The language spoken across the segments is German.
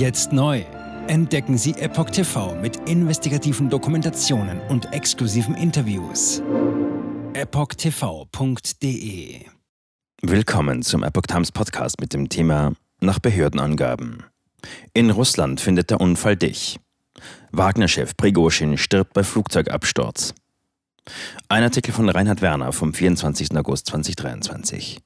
Jetzt neu. Entdecken Sie Epoch TV mit investigativen Dokumentationen und exklusiven Interviews. EpochTV.de Willkommen zum Epoch Times Podcast mit dem Thema Nach Behördenangaben. In Russland findet der Unfall dich. Wagner-Chef Prigozhin stirbt bei Flugzeugabsturz. Ein Artikel von Reinhard Werner vom 24. August 2023.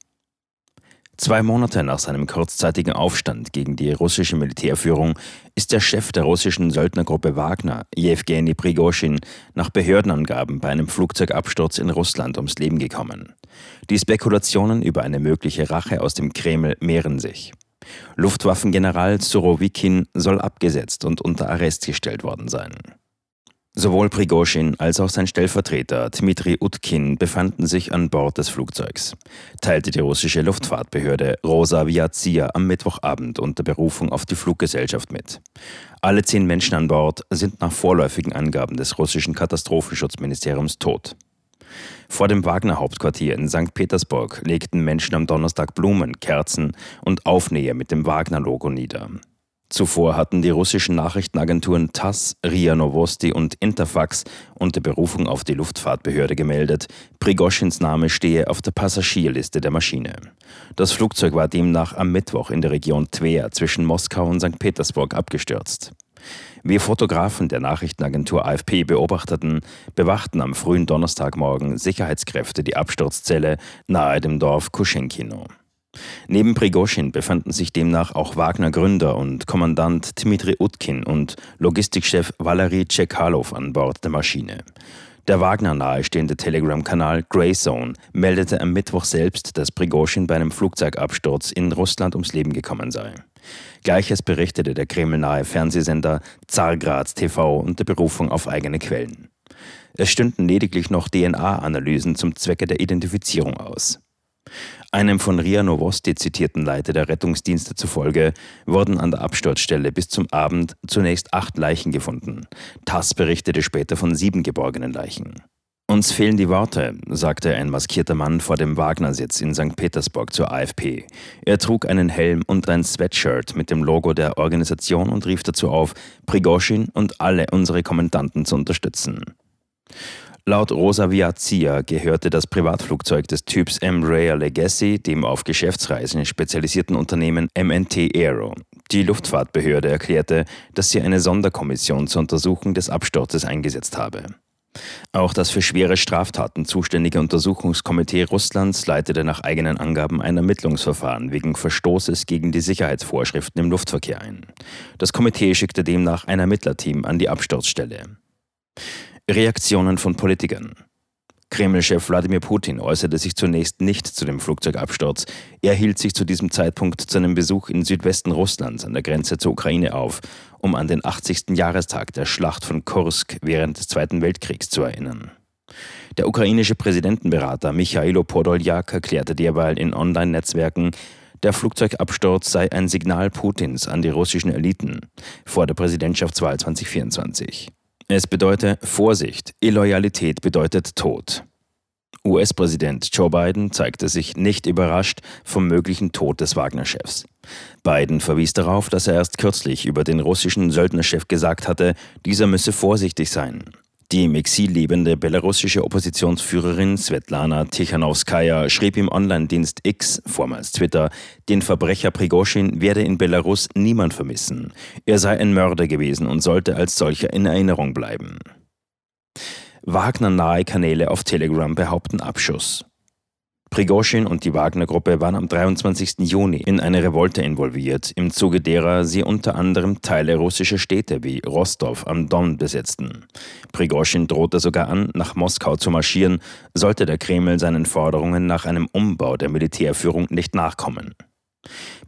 Zwei Monate nach seinem kurzzeitigen Aufstand gegen die russische Militärführung ist der Chef der russischen Söldnergruppe Wagner, Jewgeni Prigozhin, nach Behördenangaben bei einem Flugzeugabsturz in Russland ums Leben gekommen. Die Spekulationen über eine mögliche Rache aus dem Kreml mehren sich. Luftwaffengeneral Surovikin soll abgesetzt und unter Arrest gestellt worden sein. Sowohl Prigozhin als auch sein Stellvertreter Dmitri Utkin befanden sich an Bord des Flugzeugs, teilte die russische Luftfahrtbehörde Rosa Viazia am Mittwochabend unter Berufung auf die Fluggesellschaft mit. Alle zehn Menschen an Bord sind nach vorläufigen Angaben des russischen Katastrophenschutzministeriums tot. Vor dem Wagner-Hauptquartier in St. Petersburg legten Menschen am Donnerstag Blumen, Kerzen und Aufnäher mit dem Wagner-Logo nieder. Zuvor hatten die russischen Nachrichtenagenturen TASS, RIA Novosti und Interfax unter Berufung auf die Luftfahrtbehörde gemeldet, Prigoschins Name stehe auf der Passagierliste der Maschine. Das Flugzeug war demnach am Mittwoch in der Region Tver zwischen Moskau und St. Petersburg abgestürzt. Wie Fotografen der Nachrichtenagentur AFP beobachteten, bewachten am frühen Donnerstagmorgen Sicherheitskräfte die Absturzzelle nahe dem Dorf Kuschenkino. Neben Prigozhin befanden sich demnach auch Wagner-Gründer und Kommandant Dmitri Utkin und Logistikchef Valery Tschekhalow an Bord der Maschine. Der Wagner nahestehende Telegram-Kanal Greyzone meldete am Mittwoch selbst, dass Prigozhin bei einem Flugzeugabsturz in Russland ums Leben gekommen sei. Gleiches berichtete der kremlnahe Fernsehsender Zargraz TV unter Berufung auf eigene Quellen. Es stünden lediglich noch DNA-Analysen zum Zwecke der Identifizierung aus. Einem von Ria Novosti zitierten Leiter der Rettungsdienste zufolge wurden an der Absturzstelle bis zum Abend zunächst acht Leichen gefunden. TASS berichtete später von sieben geborgenen Leichen. Uns fehlen die Worte, sagte ein maskierter Mann vor dem Wagner-Sitz in St. Petersburg zur AFP. Er trug einen Helm und ein Sweatshirt mit dem Logo der Organisation und rief dazu auf, Prigozhin und alle unsere Kommandanten zu unterstützen. Laut Rosa Viazia gehörte das Privatflugzeug des Typs Embraer Legacy dem auf Geschäftsreisen spezialisierten Unternehmen MNT Aero. Die Luftfahrtbehörde erklärte, dass sie eine Sonderkommission zur Untersuchung des Absturzes eingesetzt habe. Auch das für schwere Straftaten zuständige Untersuchungskomitee Russlands leitete nach eigenen Angaben ein Ermittlungsverfahren wegen Verstoßes gegen die Sicherheitsvorschriften im Luftverkehr ein. Das Komitee schickte demnach ein Ermittlerteam an die Absturzstelle. Reaktionen von Politikern. Kreml-Chef Wladimir Putin äußerte sich zunächst nicht zu dem Flugzeugabsturz. Er hielt sich zu diesem Zeitpunkt zu einem Besuch in Südwesten Russlands an der Grenze zur Ukraine auf, um an den 80. Jahrestag der Schlacht von Kursk während des Zweiten Weltkriegs zu erinnern. Der ukrainische Präsidentenberater Michailo Podoljak erklärte derweil in Online-Netzwerken, der Flugzeugabsturz sei ein Signal Putins an die russischen Eliten vor der Präsidentschaftswahl 2024. Es bedeutet Vorsicht, Illoyalität bedeutet Tod. US-Präsident Joe Biden zeigte sich nicht überrascht vom möglichen Tod des Wagner-Chefs. Biden verwies darauf, dass er erst kürzlich über den russischen Söldnerchef gesagt hatte, dieser müsse vorsichtig sein. Die im Exil lebende belarussische Oppositionsführerin Svetlana Tichanowskaja schrieb im Online-Dienst X, vormals Twitter, den Verbrecher Prigozhin werde in Belarus niemand vermissen. Er sei ein Mörder gewesen und sollte als solcher in Erinnerung bleiben. Wagner-nahe Kanäle auf Telegram behaupten Abschuss. Prigozhin und die Wagner-Gruppe waren am 23. Juni in eine Revolte involviert, im Zuge derer sie unter anderem Teile russischer Städte wie Rostov am Don besetzten. Prigozhin drohte sogar an, nach Moskau zu marschieren, sollte der Kreml seinen Forderungen nach einem Umbau der Militärführung nicht nachkommen.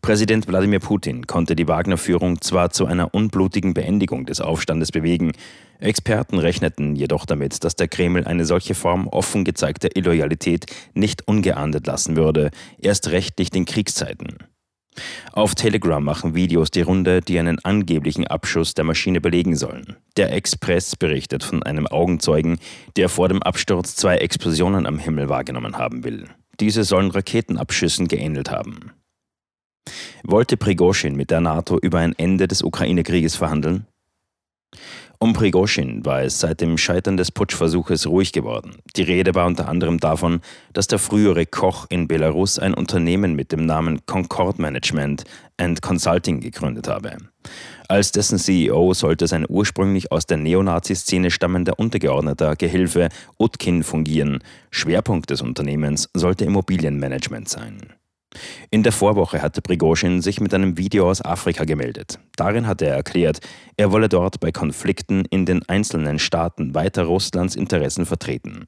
Präsident Wladimir Putin konnte die Wagner-Führung zwar zu einer unblutigen Beendigung des Aufstandes bewegen, Experten rechneten jedoch damit, dass der Kreml eine solche Form offen gezeigter Illoyalität nicht ungeahndet lassen würde, erst recht nicht in Kriegszeiten. Auf Telegram machen Videos die Runde, die einen angeblichen Abschuss der Maschine belegen sollen. Der Express berichtet von einem Augenzeugen, der vor dem Absturz zwei Explosionen am Himmel wahrgenommen haben will. Diese sollen Raketenabschüssen geähnelt haben. Wollte Prigoschin mit der NATO über ein Ende des Ukraine-Krieges verhandeln? Um Prigoschin war es seit dem Scheitern des Putschversuches ruhig geworden. Die Rede war unter anderem davon, dass der frühere Koch in Belarus ein Unternehmen mit dem Namen Concord Management and Consulting gegründet habe. Als dessen CEO sollte sein ursprünglich aus der Neonazi-Szene stammender untergeordneter Gehilfe Utkin fungieren. Schwerpunkt des Unternehmens sollte Immobilienmanagement sein. In der Vorwoche hatte Prigozhin sich mit einem Video aus Afrika gemeldet. Darin hatte er erklärt, er wolle dort bei Konflikten in den einzelnen Staaten weiter Russlands Interessen vertreten.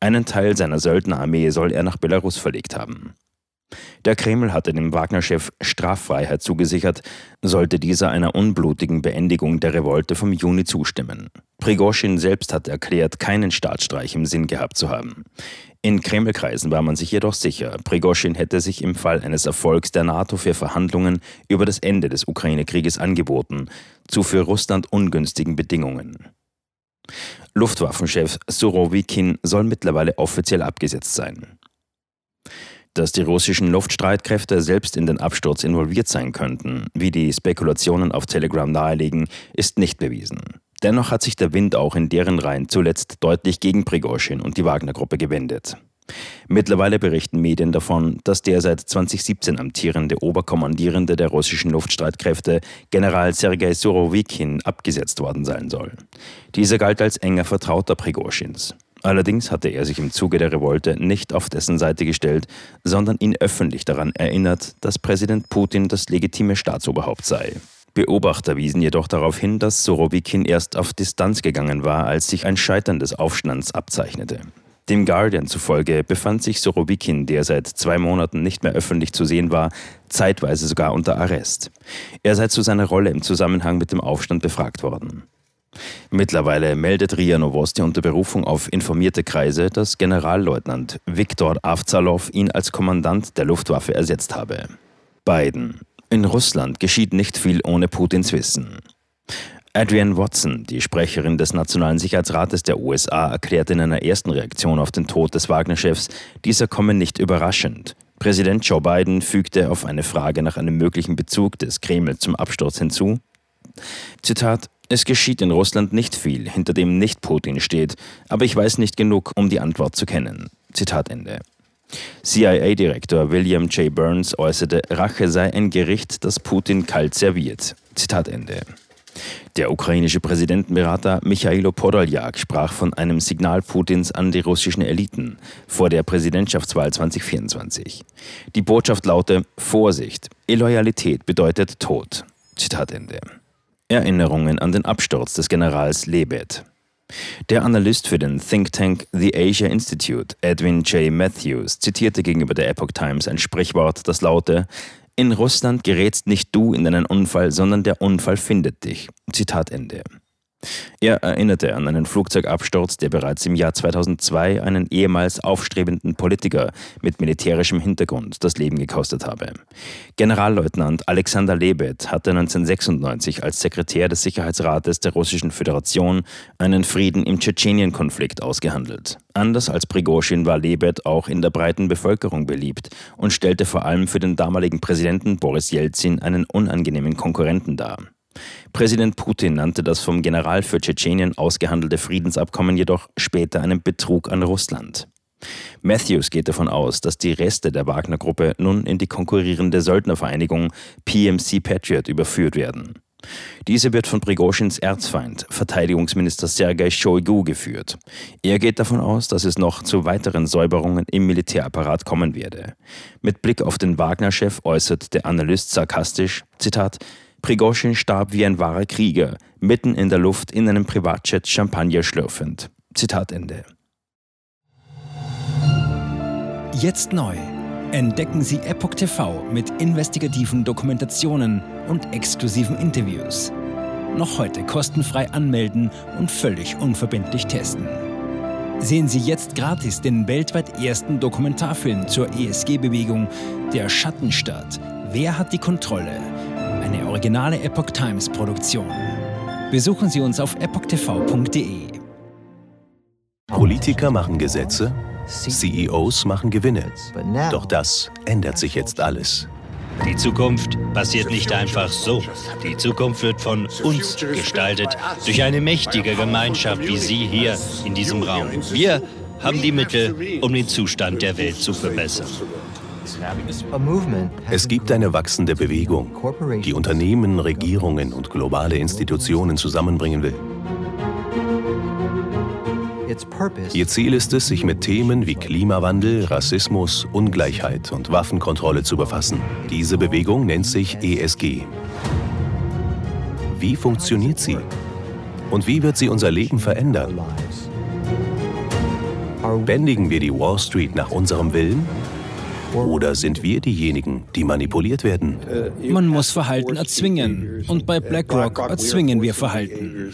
Einen Teil seiner Söldnerarmee soll er nach Belarus verlegt haben. Der Kreml hatte dem Wagner-Chef Straffreiheit zugesichert, sollte dieser einer unblutigen Beendigung der Revolte vom Juni zustimmen. Prigozhin selbst hatte erklärt, keinen Staatsstreich im Sinn gehabt zu haben. In Kremlkreisen war man sich jedoch sicher, Prigoschin hätte sich im Fall eines Erfolgs der NATO für Verhandlungen über das Ende des Ukraine-Krieges angeboten, zu für Russland ungünstigen Bedingungen. Luftwaffenchef Surovikin soll mittlerweile offiziell abgesetzt sein. Dass die russischen Luftstreitkräfte selbst in den Absturz involviert sein könnten, wie die Spekulationen auf Telegram nahelegen, ist nicht bewiesen. Dennoch hat sich der Wind auch in deren Reihen zuletzt deutlich gegen Prigozhin und die Wagner-Gruppe gewendet. Mittlerweile berichten Medien davon, dass der seit 2017 amtierende Oberkommandierende der russischen Luftstreitkräfte, General Sergei Surovikin, abgesetzt worden sein soll. Dieser galt als enger Vertrauter Prigozhins. Allerdings hatte er sich im Zuge der Revolte nicht auf dessen Seite gestellt, sondern ihn öffentlich daran erinnert, dass Präsident Putin das legitime Staatsoberhaupt sei. Beobachter wiesen jedoch darauf hin, dass Sorowikin erst auf Distanz gegangen war, als sich ein Scheitern des Aufstands abzeichnete. Dem Guardian zufolge befand sich Sorowikin, der seit zwei Monaten nicht mehr öffentlich zu sehen war, zeitweise sogar unter Arrest. Er sei zu seiner Rolle im Zusammenhang mit dem Aufstand befragt worden. Mittlerweile meldet RIA Novosti unter Berufung auf informierte Kreise, dass Generalleutnant Viktor Avzalov ihn als Kommandant der Luftwaffe ersetzt habe. Biden. In Russland geschieht nicht viel ohne Putins Wissen. Adrienne Watson, die Sprecherin des Nationalen Sicherheitsrates der USA, erklärte in einer ersten Reaktion auf den Tod des Wagner-Chefs, dieser komme nicht überraschend. Präsident Joe Biden fügte auf eine Frage nach einem möglichen Bezug des Kreml zum Absturz hinzu. Zitat: Es geschieht in Russland nicht viel, hinter dem nicht Putin steht, aber ich weiß nicht genug, um die Antwort zu kennen. Zitat Ende. CIA-Direktor William J. Burns äußerte, Rache sei ein Gericht, das Putin kalt serviert. Zitat Ende. Der ukrainische Präsidentenberater Michailo Podoljak sprach von einem Signal Putins an die russischen Eliten vor der Präsidentschaftswahl 2024. Die Botschaft laute Vorsicht, Illoyalität bedeutet Tod. Zitat Ende. Erinnerungen an den Absturz des Generals Lebed. Der Analyst für den Think Tank The Asia Institute, Edwin J. Matthews, zitierte gegenüber der Epoch Times ein Sprichwort, das laute, in Russland gerätst nicht du in einen Unfall, sondern der Unfall findet dich. Zitat Ende. Er erinnerte an einen Flugzeugabsturz, der bereits im Jahr 2002 einen ehemals aufstrebenden Politiker mit militärischem Hintergrund das Leben gekostet habe. Generalleutnant Alexander Lebed hatte 1996 als Sekretär des Sicherheitsrates der Russischen Föderation einen Frieden im Tschetschenien-Konflikt ausgehandelt. Anders als Prigozhin war Lebed auch in der breiten Bevölkerung beliebt und stellte vor allem für den damaligen Präsidenten Boris Jelzin einen unangenehmen Konkurrenten dar. Präsident Putin nannte das vom General für Tschetschenien ausgehandelte Friedensabkommen jedoch später einen Betrug an Russland. Matthews geht davon aus, dass die Reste der Wagner-Gruppe nun in die konkurrierende Söldnervereinigung PMC Patriot überführt werden. Diese wird von Prigoschins Erzfeind, Verteidigungsminister Sergei Shoigu, geführt. Er geht davon aus, dass es noch zu weiteren Säuberungen im Militärapparat kommen werde. Mit Blick auf den Wagner-Chef äußert der Analyst sarkastisch, Zitat, Prigoschin starb wie ein wahrer Krieger, mitten in der Luft in einem Privatjet Champagner schlürfend. Zitat Ende. Jetzt neu. Entdecken Sie Epoch TV mit investigativen Dokumentationen und exklusiven Interviews. Noch heute kostenfrei anmelden und völlig unverbindlich testen. Sehen Sie jetzt gratis den weltweit ersten Dokumentarfilm zur ESG-Bewegung Der Schattenstaat. Wer hat die Kontrolle? Eine originale Epoch Times Produktion. Besuchen Sie uns auf epochtv.de. Politiker machen Gesetze, CEOs machen Gewinne. Doch das ändert sich jetzt alles. Die Zukunft passiert nicht einfach so. Die Zukunft wird von uns gestaltet, durch eine mächtige Gemeinschaft wie Sie hier in diesem Raum. Wir haben die Mittel, um den Zustand der Welt zu verbessern. Es gibt eine wachsende Bewegung, die Unternehmen, Regierungen und globale Institutionen zusammenbringen will. Ihr Ziel ist es, sich mit Themen wie Klimawandel, Rassismus, Ungleichheit und Waffenkontrolle zu befassen. Diese Bewegung nennt sich ESG. Wie funktioniert sie? Und wie wird sie unser Leben verändern? Bändigen wir die Wall Street nach unserem Willen? Oder sind wir diejenigen, die manipuliert werden? Man muss Verhalten erzwingen. Und bei BlackRock erzwingen wir Verhalten.